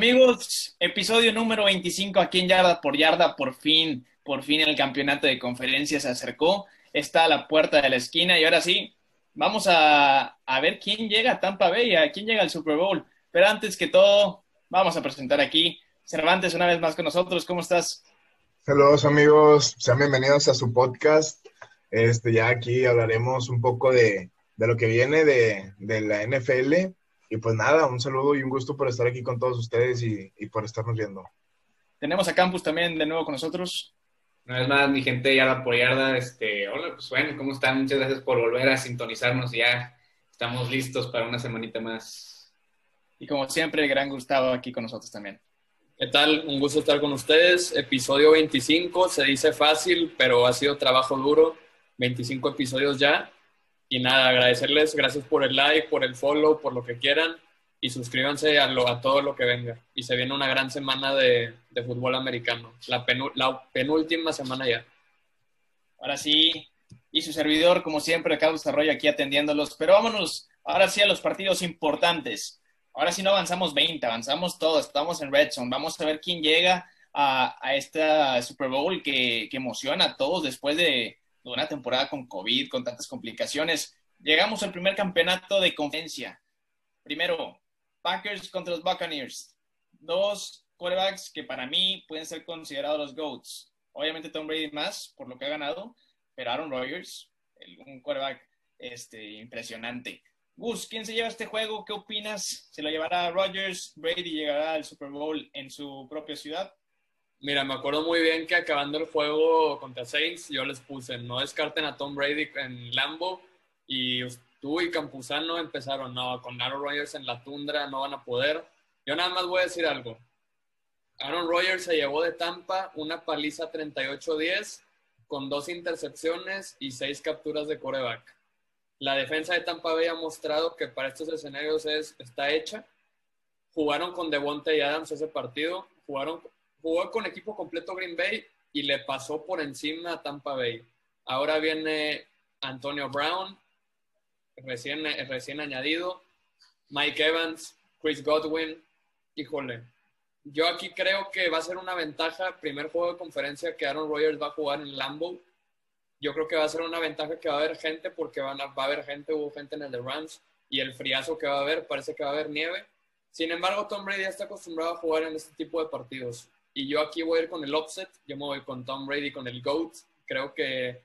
Amigos, episodio número 25 aquí en Yarda por Yarda, por fin, por fin el campeonato de conferencias se acercó, está a la puerta de la esquina y ahora sí, vamos a, a ver quién llega a Tampa Bay, a quién llega al Super Bowl. Pero antes que todo, vamos a presentar aquí Cervantes una vez más con nosotros. ¿Cómo estás? Saludos amigos, sean bienvenidos a su podcast. Este, ya aquí hablaremos un poco de, de lo que viene de, de la NFL y pues nada, un saludo y un gusto por estar aquí con todos ustedes y, y por estarnos viendo. Tenemos a Campus también de nuevo con nosotros. Una vez más, mi gente yarda por yarda, este, hola, pues bueno, ¿cómo están? Muchas gracias por volver a sintonizarnos, ya estamos listos para una semanita más. Y como siempre, el gran Gustavo aquí con nosotros también. ¿Qué tal? Un gusto estar con ustedes. Episodio 25, se dice fácil, pero ha sido trabajo duro. 25 episodios ya. Y nada, agradecerles, gracias por el like, por el follow, por lo que quieran. Y suscríbanse a, lo, a todo lo que venga. Y se viene una gran semana de, de fútbol americano. La, penú, la, penúltima semana ya. Ahora sí, y su servidor, como siempre, Carlos Arroyo aquí atendiéndolos. Pero vámonos ahora sí a los partidos importantes. Ahora sí no avanzamos 20, avanzamos todos. Estamos en Red Zone. Vamos a ver quién llega a, a esta Super Bowl que, que emociona a todos después de, de una temporada con COVID, con tantas complicaciones. Llegamos al primer campeonato de conferencia. Primero, Packers contra los Buccaneers. Dos quarterbacks que para mí pueden ser considerados los GOATs. Obviamente Tom Brady más por lo que ha ganado, pero Aaron Rodgers, un quarterback este, impresionante. Gus, ¿quién se lleva este juego? ¿Qué opinas? ¿Se lo llevará Rodgers? ¿Brady llegará al Super Bowl en su propia ciudad? Mira, me acuerdo muy bien que acabando el juego contra Saints, yo les puse, no descarten a Tom Brady en Lambo y tú y Campuzano empezaron, no, con Aaron Rodgers en la tundra no van a poder. Yo nada más voy a decir algo. Aaron Rodgers se llevó de Tampa una paliza 38-10 con dos intercepciones y seis capturas de coreback. La defensa de Tampa Bay ha mostrado que para estos escenarios es, está hecha. Jugaron con Devontae Adams ese partido, jugaron jugó con equipo completo Green Bay y le pasó por encima a Tampa Bay. Ahora viene Antonio Brown, recién, recién añadido, Mike Evans, Chris Godwin, híjole. Yo aquí creo que va a ser una ventaja, primer juego de conferencia que Aaron Rodgers va a jugar en Lambeau. Yo creo que va a ser una ventaja que va a haber gente porque van va a haber gente, hubo gente en el de Rams y el friazo que va a haber, parece que va a haber nieve. Sin embargo, Tom Brady está acostumbrado a jugar en este tipo de partidos. Y yo aquí voy a ir con el offset, yo me voy con Tom Brady, con el GOAT. Creo que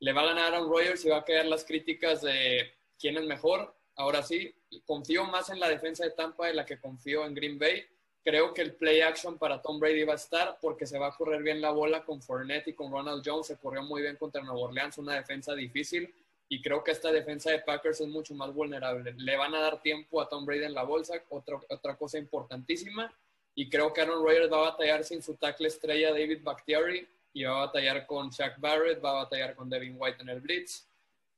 le va a ganar a Aaron Rodgers y va a caer las críticas de quién es mejor. Ahora sí, confío más en la defensa de Tampa de la que confío en Green Bay. Creo que el play action para Tom Brady va a estar porque se va a correr bien la bola con Fournette y con Ronald Jones. Se corrió muy bien contra Nueva Orleans, una defensa difícil. Y creo que esta defensa de Packers es mucho más vulnerable. Le van a dar tiempo a Tom Brady en la bolsa. Otra, otra cosa importantísima y creo que Aaron Rodgers va a batallar sin su tackle estrella David Bakhtiari y va a batallar con Shaq Barrett, va a batallar con Devin White en el blitz.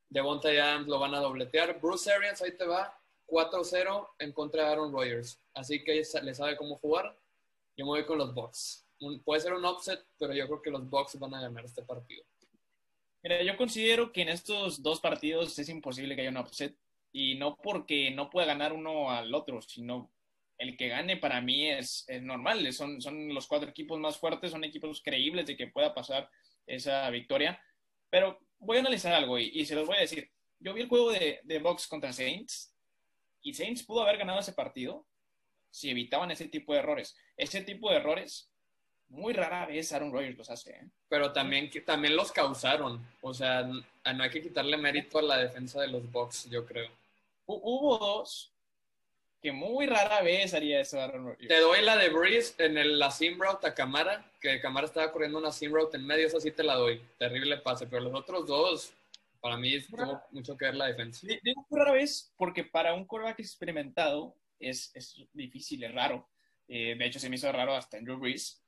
Devonta Adams lo van a dobletear. Bruce Arians ahí te va 4-0 en contra de Aaron Rodgers. Así que le sabe cómo jugar. Yo me voy con los Bucks. puede ser un upset, pero yo creo que los Bucks van a ganar este partido. Mira, yo considero que en estos dos partidos es imposible que haya un upset. Y no porque no pueda ganar uno al otro, sino el que gane para mí es, es, normal. Son, son los cuatro equipos más fuertes, son equipos creíbles de que pueda pasar esa victoria. Pero voy a analizar algo y, y se los voy a decir. Yo vi el juego de, de Box contra Saints y Saints pudo haber ganado ese partido si evitaban ese tipo de errores. Ese tipo de errores muy rara vez Aaron Rodgers los hace. ¿eh? Pero también, también los causaron. O sea, no hay que quitarle mérito a la defensa de los Bucks, yo creo. Hubo dos que muy rara vez haría eso Aaron Rodgers. Te doy la de Breeze en el, la sim route a Camara, que Camara estaba corriendo una sim route en medio, esa sí te la doy. Terrible pase, pero los otros dos, para mí tuvo mucho que ver la defensa. Digo muy rara vez porque para un quarterback experimentado es, es difícil, es raro. Eh, de hecho, se me hizo raro hasta Andrew Breeze.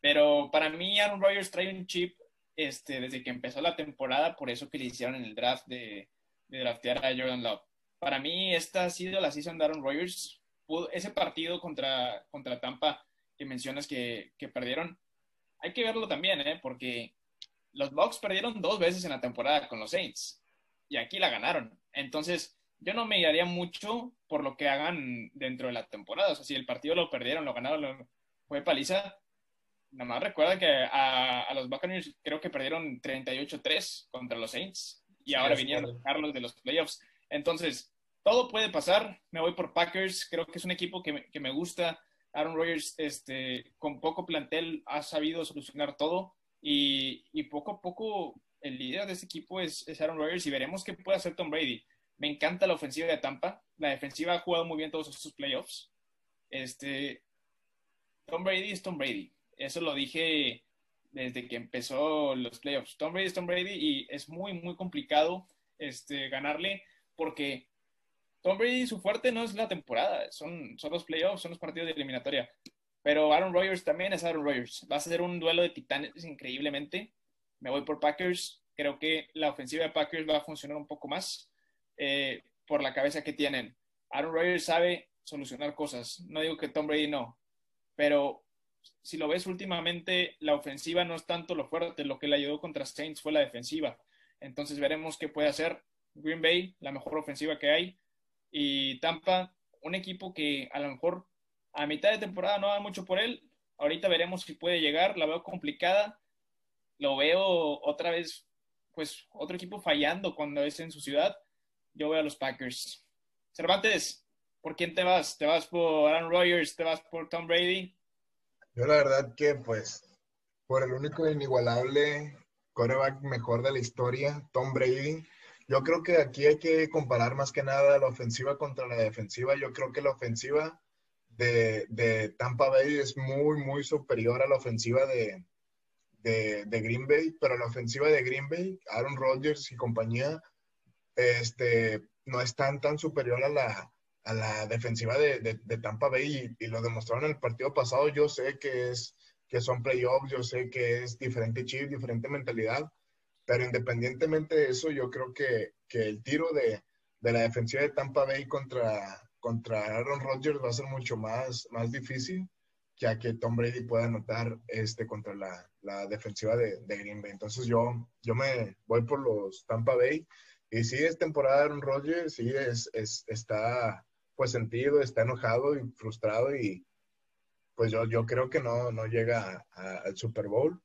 Pero para mí Aaron Rodgers trae un chip este, desde que empezó la temporada, por eso que le hicieron en el draft de, de draftear a Jordan Love para mí esta ha sido la season de Aaron Rodgers. Ese partido contra, contra Tampa que mencionas que, que perdieron, hay que verlo también, ¿eh? porque los Bucks perdieron dos veces en la temporada con los Saints y aquí la ganaron. Entonces, yo no me guiaría mucho por lo que hagan dentro de la temporada. O sea, si el partido lo perdieron, lo ganaron, lo, fue paliza. Nada más recuerda que a, los Buccaneers creo que perdieron 38-3 contra los Saints y ahora vinieron a los de los playoffs. Entonces, todo puede pasar. Me voy por Packers. Creo que es un equipo que me, que me gusta. Aaron Rodgers, este, con poco plantel, ha sabido solucionar todo y, y poco a poco el líder de ese equipo es, es Aaron Rodgers y veremos qué puede hacer Tom Brady. Me encanta la ofensiva de Tampa. La defensiva ha jugado muy bien todos estos playoffs. Este, Tom Brady es Tom Brady. Eso lo dije desde que empezó los playoffs. Tom Brady es Tom Brady y es muy, muy complicado este, ganarle porque Tom Brady su fuerte no es la temporada, son, son los playoffs, son los partidos de eliminatoria. Pero Aaron Rodgers también es Aaron Rodgers. Va a ser un duelo de titanes increíblemente. Me voy por Packers. Creo que la ofensiva de Packers va a funcionar un poco más. Eh, por la cabeza que tienen. Aaron Rodgers sabe solucionar cosas. No digo que Tom Brady no, pero si lo ves últimamente, la ofensiva no es tanto lo fuerte, lo que le ayudó contra Saints fue la defensiva. Entonces veremos qué puede hacer Green Bay, la mejor ofensiva que hay, y Tampa, un equipo que a lo mejor a mitad de temporada no da mucho por él. Ahorita veremos si puede llegar, la veo complicada. Lo veo otra vez, pues otro equipo fallando cuando es en su ciudad yo voy a los Packers. Cervantes, ¿por quién te vas? ¿Te vas por Aaron Rodgers? ¿Te vas por Tom Brady? Yo la verdad que pues por el único inigualable coreback mejor de la historia, Tom Brady. Yo creo que aquí hay que comparar más que nada la ofensiva contra la defensiva. Yo creo que la ofensiva de, de Tampa Bay es muy, muy superior a la ofensiva de, de, Green Bay, pero la ofensiva de Green Bay, Aaron Rodgers y compañía, este, no es tan, tan superior a la, a la defensiva de, de, Tampa Bay y, lo demostraron en el partido pasado. Yo sé que, es, que son playoffs, yo sé que es diferente chip, diferente mentalidad, pero independientemente de eso, yo creo que, que el tiro de, de, la defensiva de Tampa Bay contra, contra Aaron Rodgers va a ser mucho más, más difícil que a que Tom Brady pueda anotar este, contra la, la defensiva de, Green Bay. Entonces yo, yo me voy por los Tampa Bay y sí, es temporada de Aaron Rodgers, sí, es, es, está pues sentido, está enojado y frustrado y pues yo, yo creo que no, no llega al Super Bowl.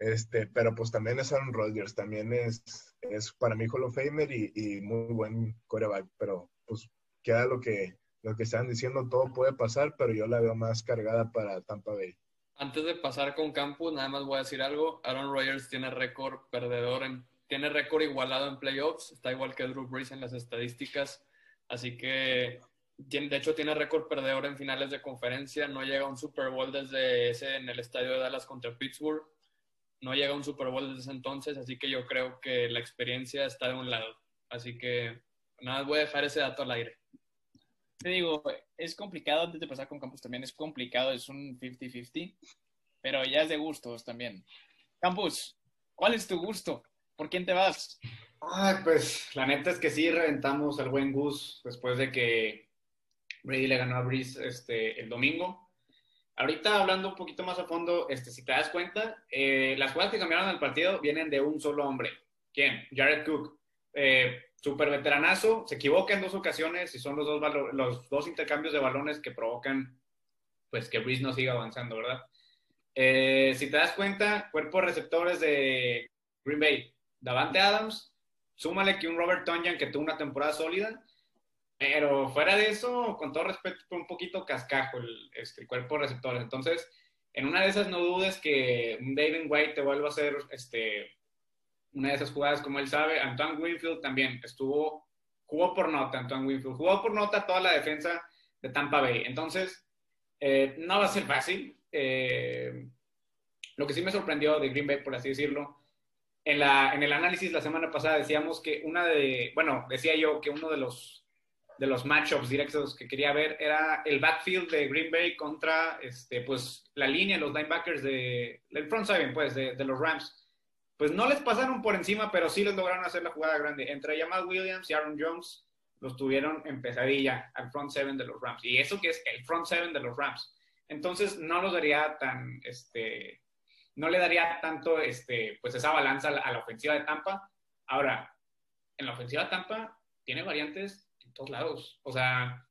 Este, pero pues también es Aaron Rodgers, también es, es para mí Hall of Famer y, muy buen coreback, pero pues queda lo que, lo que están diciendo, todo puede pasar, pero yo la veo más cargada para Tampa Bay. Antes de pasar con Campus, nada más voy a decir algo. Aaron Rodgers tiene récord perdedor en tiene récord igualado en playoffs, está igual que Drew Brees en las estadísticas, así que de hecho tiene récord perdedor en finales de conferencia, no llega a un Super Bowl desde ese en el estadio de Dallas contra Pittsburgh, no llega a un Super Bowl desde ese entonces, así que yo creo que la experiencia está de un lado, así que nada, voy a dejar ese dato al aire. Te digo, es complicado antes de pasar con Campus también, es complicado, es un 50-50, pero ya es de gustos también. Campus, ¿cuál es tu gusto? ¿Por quién te vas? Ay, pues la neta es que sí reventamos al buen Gus después de que Brady le ganó a Breeze este, el domingo. Ahorita hablando un poquito más a fondo, este, si te das cuenta, eh, las jugadas que cambiaron el partido vienen de un solo hombre. ¿Quién? Jared Cook. Eh, super veteranazo, se equivoca en dos ocasiones y son los dos, los dos intercambios de balones que provocan pues que Breeze no siga avanzando, ¿verdad? Eh, si te das cuenta, cuerpos receptores de Green Bay, Davante Adams, súmale que un Robert Tonyan que tuvo una temporada sólida, pero fuera de eso, con todo respeto, fue un poquito cascajo el, este, cuerpo de receptores. Entonces, en una de esas no dudes que David White te vuelva a hacer este, una de esas jugadas como él sabe. Antoine Winfield también estuvo, jugó por nota Antoine Winfield, jugó por nota toda la defensa de Tampa Bay. Entonces, eh, no va a ser fácil. Eh, lo que sí me sorprendió de Green Bay, por así decirlo, en, la, en el análisis la semana pasada decíamos que una de, bueno, decía yo que uno de los, de los matchups directos que quería ver era el backfield de Green Bay contra, este, pues, la línea, los linebackers de, el front seven, pues, de, de, los Rams. Pues no les pasaron por encima, pero sí les lograron hacer la jugada grande. Entre Jamal Williams y Aaron Jones los tuvieron en pesadilla al front seven de los Rams. Y eso que es el front seven de los Rams. Entonces no los daría tan, este, no le daría tanto este, pues esa balanza a la, ofensiva de Tampa. Ahora, en la ofensiva de Tampa tiene variantes en todos lados. O sea,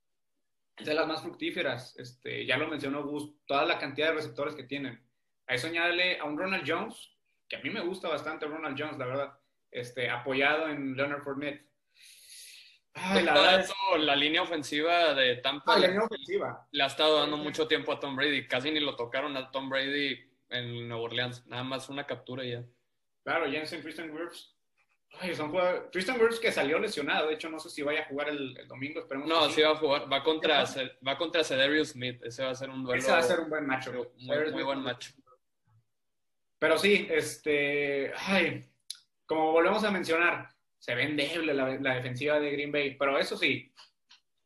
es de las más fructíferas. Este, ya lo mencionó Gus, toda la cantidad de receptores que tienen. A eso añádele a un Ronald Jones, que a mí me gusta bastante Ronald Jones, la verdad, este, apoyado en Leonard Fournette. Ay, la, verdad la línea ofensiva de Tampa ah, la línea ofensiva. le ha estado dando mucho tiempo a Tom Brady. Casi ni lo tocaron a Tom Brady en Nueva Orleans. Nada más una captura y ya. Claro, Jensen, Tristan Wirfs. Ay, son jugadores. Tristan Wirfs que salió lesionado. De hecho, no sé si vaya a jugar el, domingo. Esperemos no, sí. va a jugar. Va contra, va contra Cedarius Smith. Ese va a ser un duelo. Ese va a ser un buen macho. Muy, muy buen macho. Pero sí, este. Ay, como volvemos a mencionar, se ve endeble la, la defensiva de Green Bay. Pero eso sí,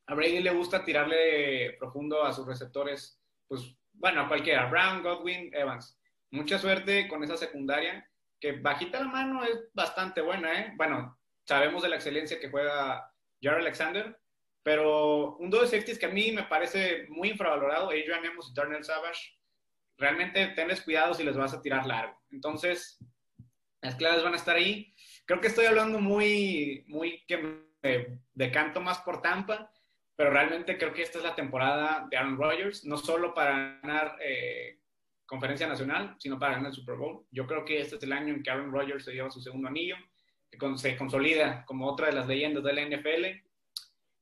a Brady le gusta tirarle profundo a sus receptores. Pues, bueno, a cualquiera. Brown, Godwin, Evans. Mucha suerte con esa secundaria que bajita la mano es bastante buena, ¿eh? Bueno, sabemos de la excelencia que juega Jared Alexander, pero un dos de safeties que a mí me parece muy infravalorado, Adrian Amos y Darnell Savage, realmente tenles cuidado si les vas a tirar largo. Entonces, las claves van a estar ahí. Creo que estoy hablando muy, muy que me decanto más por Tampa, pero realmente creo que esta es la temporada de Aaron Rodgers, no solo para ganar eh, conferencia nacional, sino para ganar el Super Bowl. Yo creo que este es el año en que Aaron Rodgers se lleva su segundo anillo, que se consolida como otra de las leyendas de la NFL.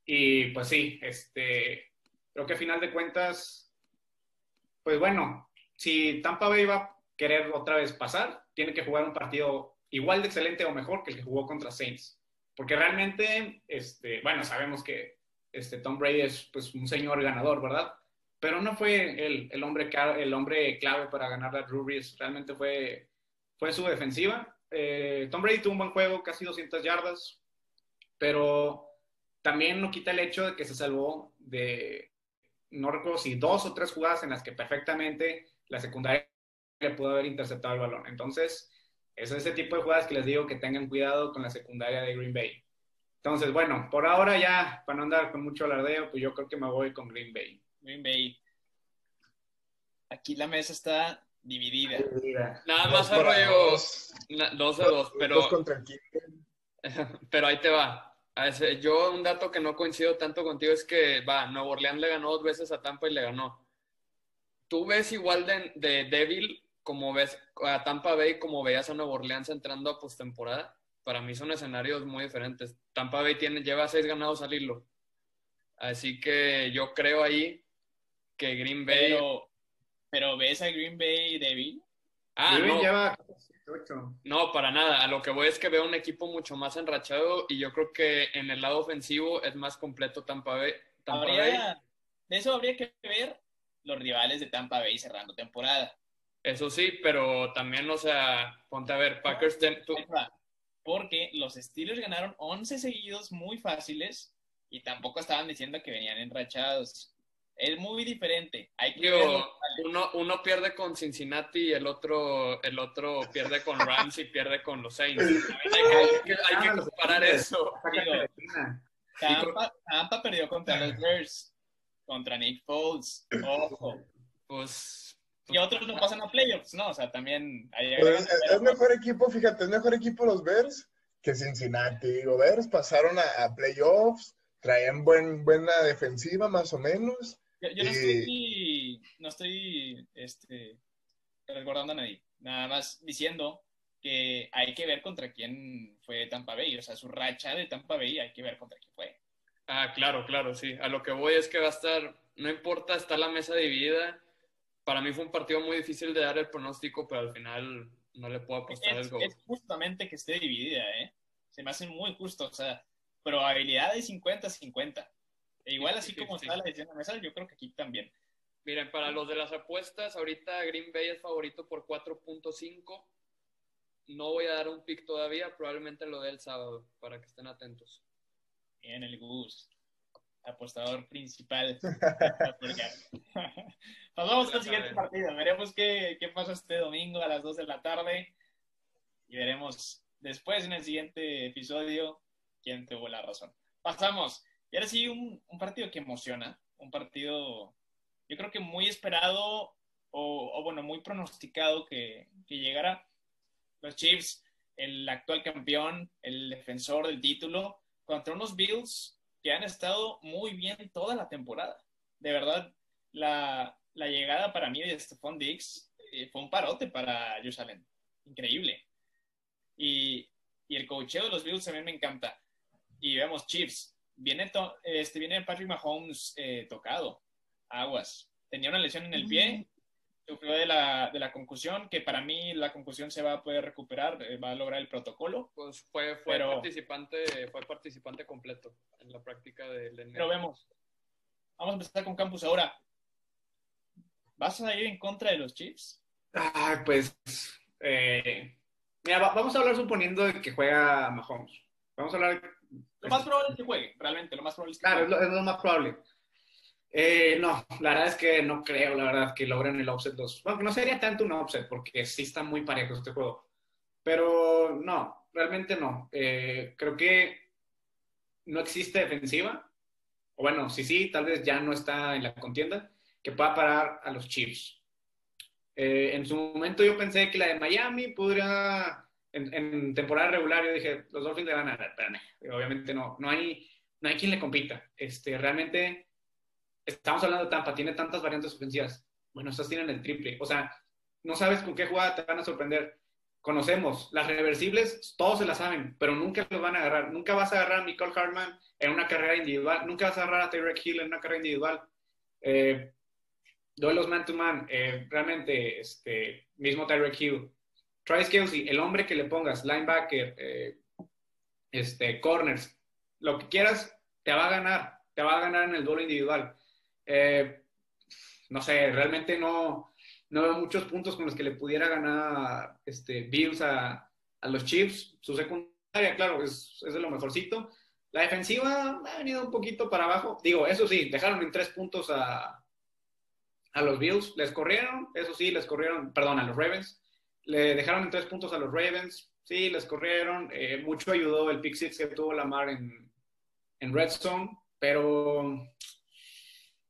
Y pues sí, este, creo que a final de cuentas, pues bueno, si Tampa Bay va a querer otra vez pasar, tiene que jugar un partido igual de excelente o mejor que el que jugó contra Saints. Porque realmente, este, bueno, sabemos que este, Tom Brady es pues, un señor ganador, ¿verdad? Pero no fue el, el, hombre, el hombre clave para ganar la Drew realmente fue, fue su defensiva. Eh, Tom Brady tuvo un buen juego, casi 200 yardas, pero también no quita el hecho de que se salvó de, no recuerdo si dos o tres jugadas en las que perfectamente la secundaria le pudo haber interceptado el balón. Entonces, es ese tipo de jugadas que les digo que tengan cuidado con la secundaria de Green Bay. Entonces, bueno, por ahora ya, para no andar con mucho alardeo, pues yo creo que me voy con Green Bay. Green Bay. Aquí la mesa está dividida. Nada más arroyo dos de dos, pero. pero ahí te va. Yo, un dato que no coincido tanto contigo es que, va, Nuevo Orleans le ganó dos veces a Tampa y le ganó. ¿Tú ves igual de, de débil como ves a Tampa Bay como veías a Nuevo Orleans entrando a postemporada? Para mí son escenarios muy diferentes. Tampa Bay tiene, lleva seis ganados al hilo. Así que yo creo ahí que Green Bay. Pero, ¿ves a Green Bay débil? Ah, no. No, para nada. A lo que voy es que veo un equipo mucho más enrachado y yo creo que en el lado ofensivo es más completo Tampa Bay. De eso habría que ver los rivales de Tampa Bay cerrando temporada. Eso sí, pero también, o sea, ponte a ver, Packers. Porque los Steelers ganaron 11 seguidos muy fáciles y tampoco estaban diciendo que venían enrachados es muy diferente. Hay que uno, uno pierde con Cincinnati y el otro, el otro pierde con Rams y pierde con los Saints. hay que, hay que comparar eso. Tampa, perdió contra los Bears, contra Nick Foles. Ojo. Pues y otros no pasan a playoffs, ¿no? O sea, también... Pues, es, mejor equipo, fíjate, es mejor equipo los Bears que Cincinnati. Digo, Bears pasaron a, playoffs, traían buen, buena defensiva más o menos. Yo, no estoy, no estoy este, recordando a nadie, nada más diciendo que hay que ver contra quién fue Tampa Bay, o sea, su racha de Tampa Bay hay que ver contra quién fue. Ah, claro, claro, sí. A lo que voy es que va a estar, no importa, está la mesa dividida. Para mí fue un partido muy difícil de dar el pronóstico, pero al final no le puedo apostar es, el gol. Es justamente que esté dividida, ¿eh? Se me hace muy justo, o sea, probabilidad de 50-50. E igual así como está la decisión de mesa, yo creo que aquí también. Miren, para los de las apuestas, ahorita Green Bay es favorito por 4.5. No voy a dar un pick todavía, probablemente lo dé el sábado, para que estén atentos. Bien, el Gus, apostador principal. Pasamos al siguiente partido. Veremos qué, qué pasa este domingo a las 2 de la tarde. Y veremos después en el siguiente episodio quién tuvo la razón. Pasamos. Y ahora sí, un, partido que emociona, un partido, yo creo que muy esperado o, bueno, muy pronosticado que, que llegara. Los Chiefs, el actual campeón, el defensor del título, contra unos Bills que han estado muy bien toda la temporada. De verdad, la, la llegada para mí de Stephon Diggs eh, fue un parote para Josh Allen. Increíble. Y, y el cocheo de los Bills también me encanta. Y vemos Chiefs. Viene, este, viene Patrick Mahomes eh, tocado. Aguas. Tenía una lesión en el pie. Sufrió de la, de la concusión, que para mí la concusión se va a poder recuperar, eh, va a lograr el protocolo. Pues fue, fue, participante, fue participante completo en la práctica del Pero vemos. Vamos a empezar con Campus ahora. ¿Vas a ir en contra de los Chiefs? Ay, pues. Eh, mira, vamos a hablar suponiendo que juega Mahomes. Vamos a hablar. Lo más probable es que juegue, realmente. Lo más probable es que Claro, es lo, más probable. Eh, no, la verdad es que no creo, la verdad, que logren el offset 2. Bueno, no sería tanto un offset, porque sí está muy parejo este juego. Pero no, realmente no. Eh, creo que no existe defensiva. O bueno, sí, sí, tal vez ya no está en la contienda, que pueda parar a los Chiefs. Eh, en su momento yo pensé que la de Miami podría, en, temporada regular, yo dije, los Dolphins le van a obviamente no, no hay, no hay quien le compita. Este, realmente, estamos hablando de Tampa, tiene tantas variantes ofensivas. Bueno, estas tienen el triple. O sea, no sabes con qué jugada te van a sorprender. Conocemos, las reversibles, todos se las saben, pero nunca los van a agarrar. Nunca vas a agarrar a Nicole Hartman en una carrera individual, nunca vas a agarrar a Tyreek Hill en una carrera individual. Eh, duelos man to man, eh, realmente, este, mismo Tyreek Hill, Travis Kelsey, el hombre que le pongas, linebacker, eh, este, corners, lo que quieras, te va a ganar, te va a ganar en el duelo individual. Eh, no sé, realmente no, no veo muchos puntos con los que le pudiera ganar este, Bills a, a los Chiefs. Su secundaria, claro, es, es de lo mejorcito. La defensiva ha venido un poquito para abajo. Digo, eso sí, dejaron en tres puntos a, a los Bills, les corrieron, eso sí, les corrieron, perdón, a los Ravens, le dejaron en tres puntos a los Ravens, sí, les corrieron, eh, mucho ayudó el pick six que tuvo Lamar en, en Redstone, pero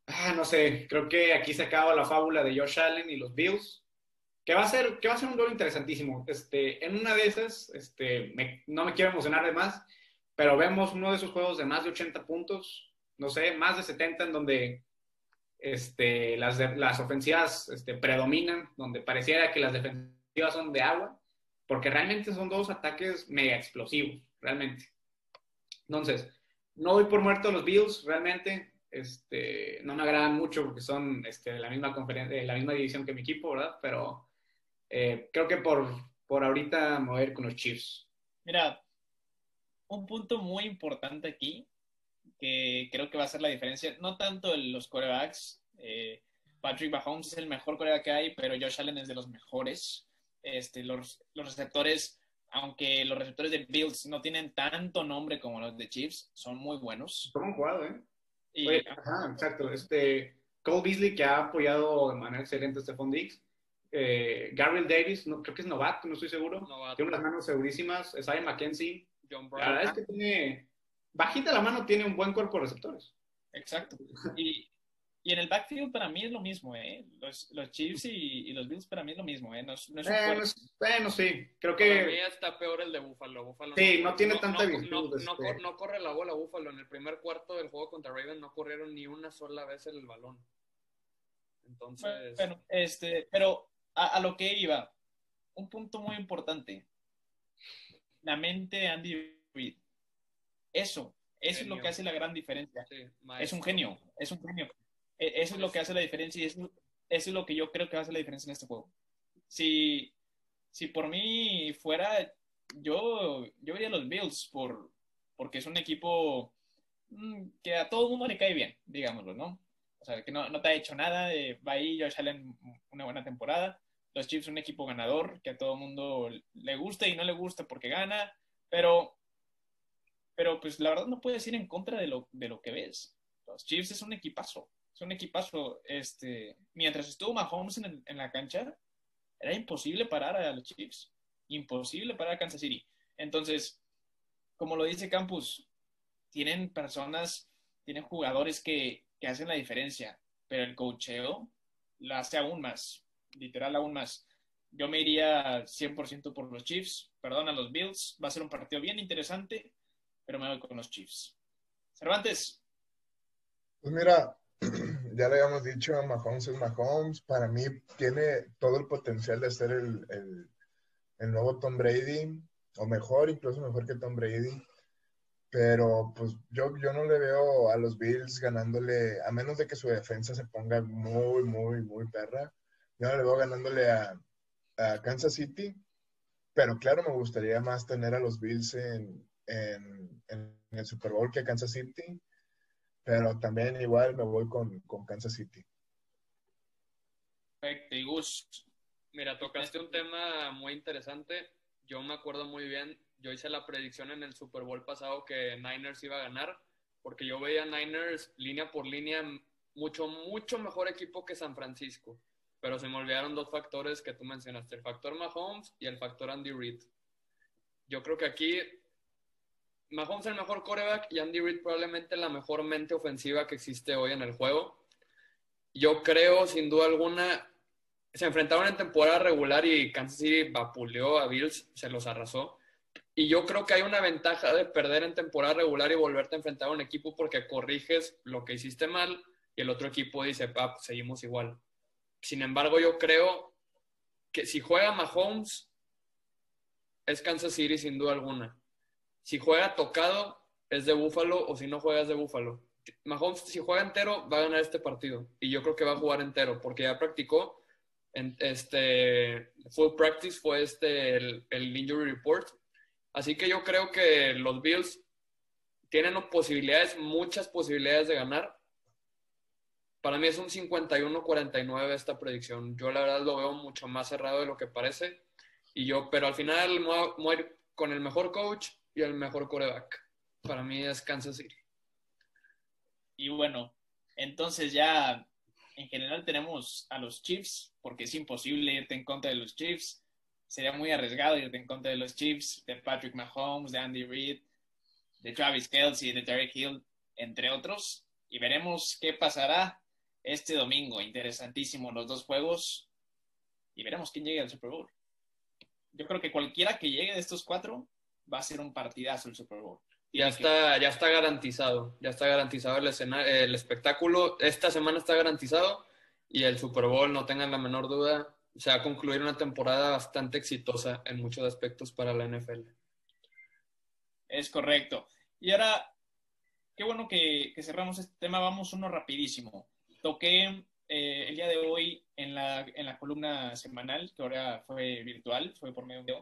ah, no sé, creo que aquí se acaba la fábula de Josh Allen y los Bills, que va a ser, que va a ser un duelo interesantísimo. Este, en una de esas, este, no me quiero emocionar de más, pero vemos uno de esos juegos de más de 80 puntos, no sé, más de 70 en donde este, las, las ofensivas este, predominan, donde pareciera que las defensivas son de agua, porque realmente son dos ataques mega explosivos, realmente. Entonces, no doy por muerto los Bills, realmente. Este, no me agradan mucho porque son este, de la misma conferencia, de la misma división que mi equipo, ¿verdad? Pero eh, creo que por, por ahorita me a con los Chiefs. Mira, un punto muy importante aquí que creo que va a ser la diferencia. No tanto en los corebacks. Eh, Patrick Mahomes es el mejor coreback que hay, pero Josh Allen es de los mejores. Este, los, los receptores, aunque los receptores de Bills no tienen tanto nombre como los de Chiefs, son muy buenos. ¿Cómo han jugado, ¿eh? ajá, exacto. Este, Cole Beasley, que ha apoyado de manera excelente a Stephon Diggs. Eh, Gabriel Davis, no, creo que es novato, no estoy seguro. Tiene unas manos segurísimas. Isaiah McKenzie. John Brown. La verdad es que tiene bajita la mano tiene un buen cuerpo de receptores. Exacto. Y, y en el backfield para mí es lo mismo, ¿eh? Los, los Chiefs y, los Bills para mí es lo mismo, ¿eh? No, no es bueno, sí. Creo que... Para mí está peor el de Buffalo. Buffalo sí, no, tiene tanta virtud. Este. No, corre la bola Buffalo. En el primer cuarto del juego contra Raven no corrieron ni una sola vez el balón. Entonces... Bueno, este, pero a, a lo que iba, un punto muy importante. La mente de Andy Reid eso, eso es lo que hace la gran diferencia. es un genio, es un genio. E, eso es lo que hace la diferencia y eso, es lo que yo creo que hace la diferencia en este juego. Si, si por mí fuera, yo, yo vería los Bills por, porque es un equipo mm, que a todo el mundo le cae bien, digámoslo, ¿no? O sea, que no, no te ha hecho nada, va ahí Josh Allen una buena temporada. Los Chiefs un equipo ganador, que a todo el mundo le gusta y no le gusta porque gana, pero pero pues la verdad no puedes ir en contra de lo, de lo que ves. Los Chiefs es un equipazo, es un equipazo. Este, mientras estuvo Mahomes en, la cancha, era imposible parar a los Chiefs, imposible parar a Kansas City. Entonces, como lo dice Campus, tienen personas, tienen jugadores que, que hacen la diferencia, pero el cocheo la hace aún más, literal aún más. Yo me iría 100% por los Chiefs, perdón a los Bills, va a ser un partido bien interesante pero me voy con los Chiefs. Cervantes. Pues mira, ya le habíamos dicho, Mahomes es Mahomes. Para mí tiene todo el potencial de ser el, el, nuevo Tom Brady, o mejor, incluso mejor que Tom Brady. Pero pues yo, yo no le veo a los Bills ganándole, a menos de que su defensa se ponga muy, muy, muy perra. Yo no le veo ganándole a, a Kansas City. Pero claro, me gustaría más tener a los Bills en, en el Super Bowl que a Kansas City. Pero también igual me voy con, con Kansas City. Perfecto, y Gus. Mira, tocaste un tema muy interesante. Yo me acuerdo muy bien, yo hice la predicción en el Super Bowl pasado que Niners iba a ganar, porque yo veía Niners línea por línea mucho, mucho mejor equipo que San Francisco. Pero se me olvidaron dos factores que tú mencionaste, el factor Mahomes y el factor Andy Reid. Yo creo que aquí Mahomes es el mejor coreback y Andy Reid probablemente la mejor mente ofensiva que existe hoy en el juego. Yo creo, sin duda alguna, se enfrentaron en temporada regular y Kansas City vapuleó a Bills, se los arrasó. Y yo creo que hay una ventaja de perder en temporada regular y volverte a enfrentar a un equipo porque corriges lo que hiciste mal y el otro equipo dice, pap, seguimos igual. Sin embargo, yo creo que si juega Mahomes, es Kansas City sin duda alguna. Si juega tocado, es de Búfalo, o si no juega, es de Búfalo. Mahomes, si juega entero, va a ganar este partido. Y yo creo que va a jugar entero, porque ya practicó. En este full practice fue este el, injury report. Así que yo creo que los Bills tienen posibilidades, muchas posibilidades de ganar. Para mí es un 51-49 esta predicción. Yo la verdad lo veo mucho más cerrado de lo que parece. Y yo, pero al final con el mejor coach y el mejor coreback. Para mí es Kansas City. Y bueno, entonces ya en general tenemos a los Chiefs, porque es imposible irte en contra de los Chiefs. Sería muy arriesgado irte en contra de los Chiefs, de Patrick Mahomes, de Andy Reid, de Travis Kelsey, de Derek Hill, entre otros. Y veremos qué pasará este domingo. Interesantísimo los dos juegos. Y veremos quién llegue al Super Bowl. Yo creo que cualquiera que llegue de estos cuatro va a ser un partidazo el Super Bowl. Ya está, ya está garantizado, ya está garantizado el, escena, el espectáculo. Esta semana está garantizado y el Super Bowl, no tengan la menor duda, se va a concluir una temporada bastante exitosa en muchos aspectos para la NFL. Es correcto. Y ahora, qué bueno que, que cerramos este tema. Vamos uno rapidísimo. Toqué eh, el día de hoy en la, en la columna semanal, que ahora fue virtual, fue por medio de...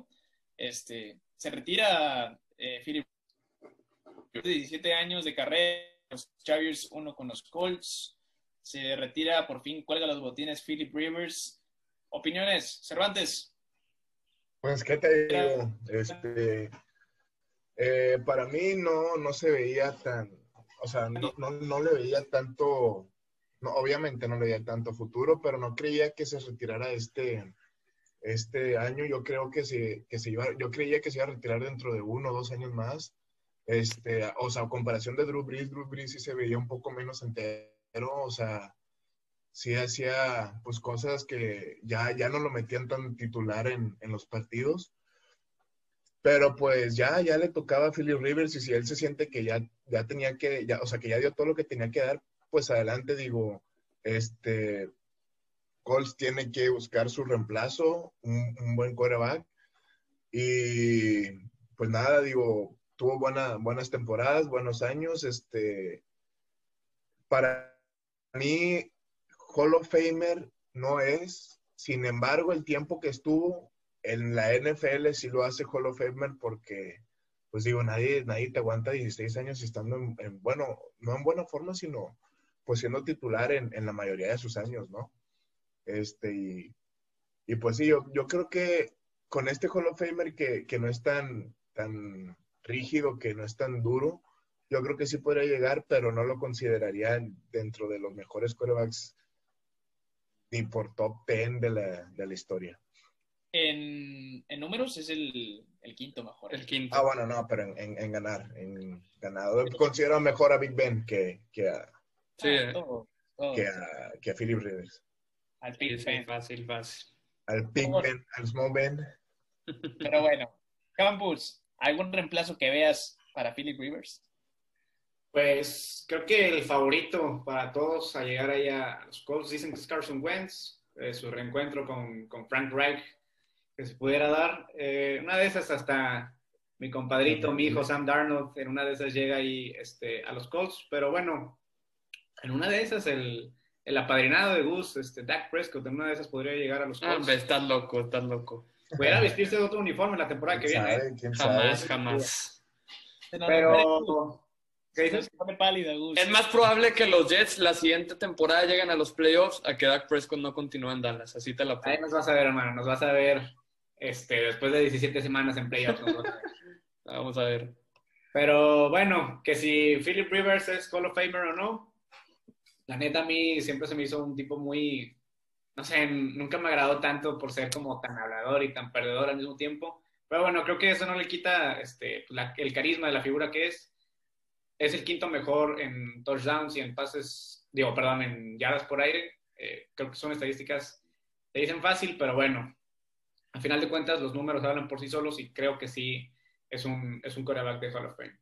Este, se retira eh, Philip de 17 años de carrera, los Chargers, uno con los Colts. Se retira, por fin cuelga los botines Philip Rivers. Opiniones, Cervantes. Pues, ¿qué te digo? Este, eh, para mí no, no se veía tan, o sea, no, no, no le veía tanto, no, obviamente no le veía tanto futuro, pero no creía que se retirara este, este año. Yo creo que se, que se iba, yo creía que se iba a retirar dentro de uno o dos años más. Este, o sea, comparación de Drew Brees, Drew Brees sí se veía un poco menos entero, o sea, sí hacía pues cosas que ya, ya no lo metían tan titular en, en los partidos. Pero pues ya, ya le tocaba a Philip Rivers y si él se siente que ya, ya tenía que, ya, o sea, que ya dio todo lo que tenía que dar, pues adelante digo, este, Colts tiene que buscar su reemplazo, un, buen quarterback. Y pues nada, digo, tuvo buena, buenas temporadas, buenos años. Este, para mí, Hall of Famer no es, sin embargo, el tiempo que estuvo en la NFL sí lo hace Hall of Famer porque, pues digo, nadie, nadie te aguanta 16 años estando en, en, bueno, no en buena forma, sino pues siendo titular en la mayoría de sus años, ¿no? Este, y, y pues sí, yo, yo, creo que con este Hall of Famer que, que, no es tan, tan rígido, que no es tan duro, yo creo que sí podría llegar, pero no lo consideraría dentro de los mejores quarterbacks ni por top 10 de la, de la historia. En, en, números es el, el, quinto mejor. El quinto. Ah, bueno, no, pero en, en, en ganar, en ganado. Considero mejor a Big Ben que, que a, sí, todo. que a, que a Philip Rivers. Al Big sí, Ben. fácil, fácil. Al Big Ben, al Small Ben. Pero bueno, Campus, ¿algún reemplazo que veas para Philip Rivers? Pues creo que el favorito para todos a llegar ahí a los Colts dicen que es Carson Wentz, eh, su reencuentro con, con, Frank Reich, que se pudiera dar. Eh, una de esas hasta mi compadrito, mi hijo Sam Darnold, en una de esas llega ahí este, a los Colts, pero bueno, en una de esas el, el apadrinado de Gus, este, Dak Prescott, en una de esas podría llegar a los ah, Colts. Ah, estás loco, estás loco. Pudiera vestirse de otro uniforme la temporada que viene. ¿eh? Jamás, jamás. Pero es más probable que los Jets la siguiente temporada lleguen a los playoffs a que Dak Prescott no continúe en Dallas. Así te la pongo. Ahí nos vas a ver, hermano. Nos vas a ver este, después de 17 semanas en playoffs. Vamos a ver. Pero bueno, que si Philip Rivers es Hall of Famer o no, la neta a mí siempre se me hizo un tipo muy, no sé, nunca me agradó tanto por ser como tan hablador y tan perdedor al mismo tiempo. Pero bueno, creo que eso no le quita este, el carisma de la figura que es es el quinto mejor en touchdowns y en pases, digo, perdón, en yardas por aire. Eh, creo que son estadísticas, te dicen fácil, pero bueno, al final de cuentas los números hablan por sí solos y creo que sí es un, es un coreback de Hall of Fame.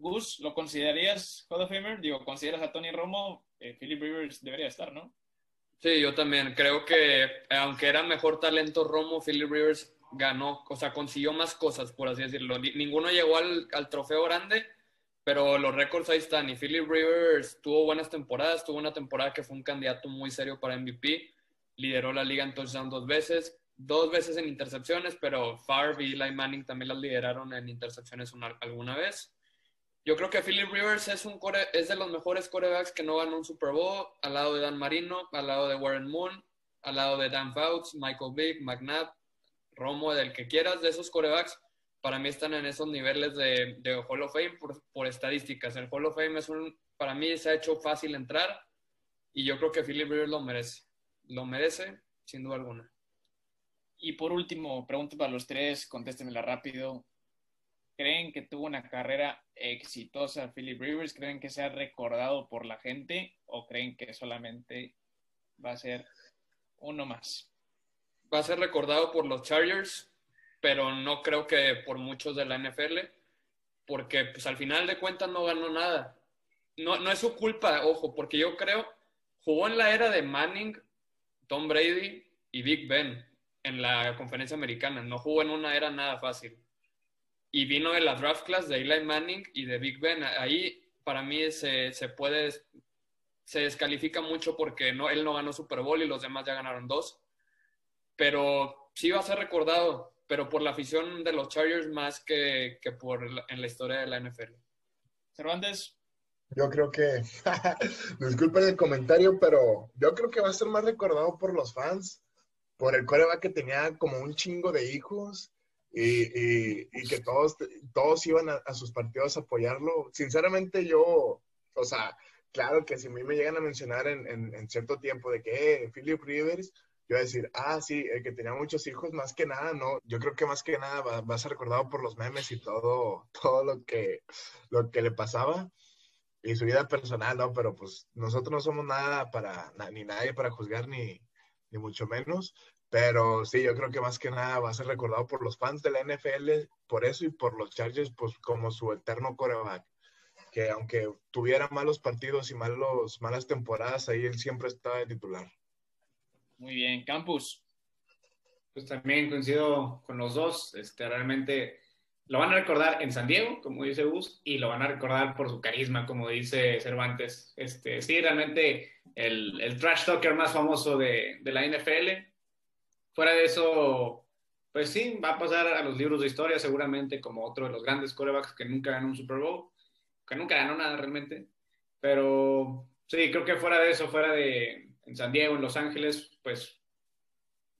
Gus, ¿lo considerarías Hall of Famer? Digo, ¿consideras a Tony Romo? Eh, Philip Rivers debería estar, ¿no? Sí, yo también. Creo que aunque era mejor talento Romo, Philip Rivers ganó, o sea, consiguió más cosas, por así decirlo. Ninguno llegó al, al trofeo grande, pero los récords ahí están. Y Philip Rivers tuvo buenas temporadas. Tuvo una temporada que fue un candidato muy serio para MVP. Lideró la liga en touchdown dos veces. Dos veces en intercepciones, pero Favre y Eli Manning también las lideraron en intercepciones alguna vez. Yo creo que Philip Rivers es, un es de los mejores corebacks que no ganó un Super Bowl, al lado de Dan Marino, al lado de Warren Moon, al lado de Dan Fouts, Michael Vick, McNabb, Romo, del que quieras de esos corebacks para mí están en esos niveles de, Hall of Fame por, estadísticas. El Hall of Fame es un, para mí se ha hecho fácil entrar y yo creo que Philip Rivers lo merece. Lo merece, sin duda alguna. Y por último, pregunta para los tres, contéstemela rápido. ¿Creen que tuvo una carrera exitosa Philip Rivers? ¿Creen que sea recordado por la gente o creen que solamente va a ser uno más? Va a ser recordado por los Chargers, pero no creo que por muchos de la NFL, porque pues al final de cuentas no ganó nada. No, no es su culpa, ojo, porque yo creo, jugó en la era de Manning, Tom Brady y Big Ben en la conferencia americana, no jugó en una era nada fácil. Y vino de la draft class de Eli Manning y de Big Ben. Ahí para mí se, se puede, se descalifica mucho porque no, él no ganó Super Bowl y los demás ya ganaron dos. Pero sí va a ser recordado pero por la afición de los Chargers más que, que por en la historia de la NFL. Cervantes. Yo creo que, disculpen el comentario, pero yo creo que va a ser más recordado por los fans, por el coreback que tenía como un chingo de hijos y, que todos, todos iban a, sus partidos a apoyarlo. Sinceramente yo, o sea, claro que si a mí me llegan a mencionar en, cierto tiempo de que eh, Philip Rivers yo a decir, ah, sí, el que tenía muchos hijos, más que nada, no, yo creo que más que nada va, a ser recordado por los memes y todo, todo lo que, lo que le pasaba y su vida personal, ¿no? Pero pues nosotros no somos nada para, ni nadie para juzgar, ni, ni mucho menos. Pero sí, yo creo que más que nada va a ser recordado por los fans de la NFL, por eso y por los Chargers, pues como su eterno coreback. Que aunque tuviera malos partidos y malos, malas temporadas, ahí él siempre estaba de titular. Muy bien, Campus. Pues también coincido con los dos. Este, realmente lo van a recordar en San Diego, como dice Gus, y lo van a recordar por su carisma, como dice Cervantes. Este, sí, realmente el, el trash talker más famoso de, de, la NFL. Fuera de eso, pues sí, va a pasar a los libros de historia seguramente como otro de los grandes corebacks que nunca ganó un Super Bowl, que nunca ganó nada realmente. Pero sí, creo que fuera de eso, fuera de, en San Diego, en Los Ángeles, pues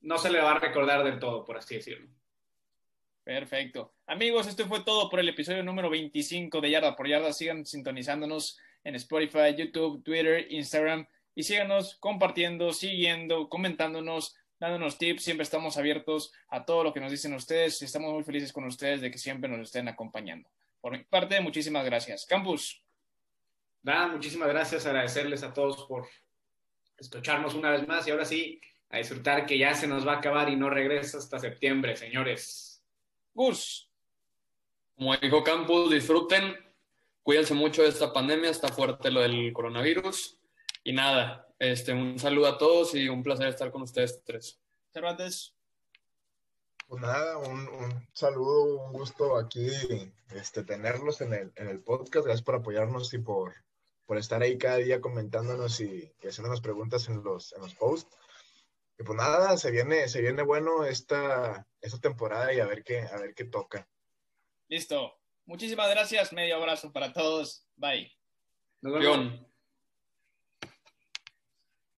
no se le va a recordar del todo, por así decirlo. Perfecto. Amigos, esto fue todo por el episodio número 25 de Yarda por Yarda. Sigan sintonizándonos en Spotify, YouTube, Twitter, Instagram y síganos compartiendo, siguiendo, comentándonos, dándonos tips. Siempre estamos abiertos a todo lo que nos dicen ustedes y estamos muy felices con ustedes de que siempre nos estén acompañando. Por mi parte, muchísimas gracias. Campus. Nada, muchísimas gracias. Agradecerles a todos por escucharnos una vez más y ahora sí, a disfrutar que ya se nos va a acabar y no regresa hasta septiembre, señores. Gus. Como dijo Campos, disfruten, Cuídense mucho de esta pandemia, está fuerte lo del coronavirus. Y nada, este, un saludo a todos y un placer estar con ustedes tres. Cervantes. Pues nada, un, un, saludo, un gusto aquí este, tenerlos en el, en el podcast. Gracias por apoyarnos y por, por estar ahí cada día comentándonos y, y haciéndonos preguntas en los, en los posts. Y pues nada, se viene, se viene bueno esta, esta temporada y a ver qué, a ver qué toca. Listo. Muchísimas gracias. Medio abrazo para todos. Bye. Nos vemos.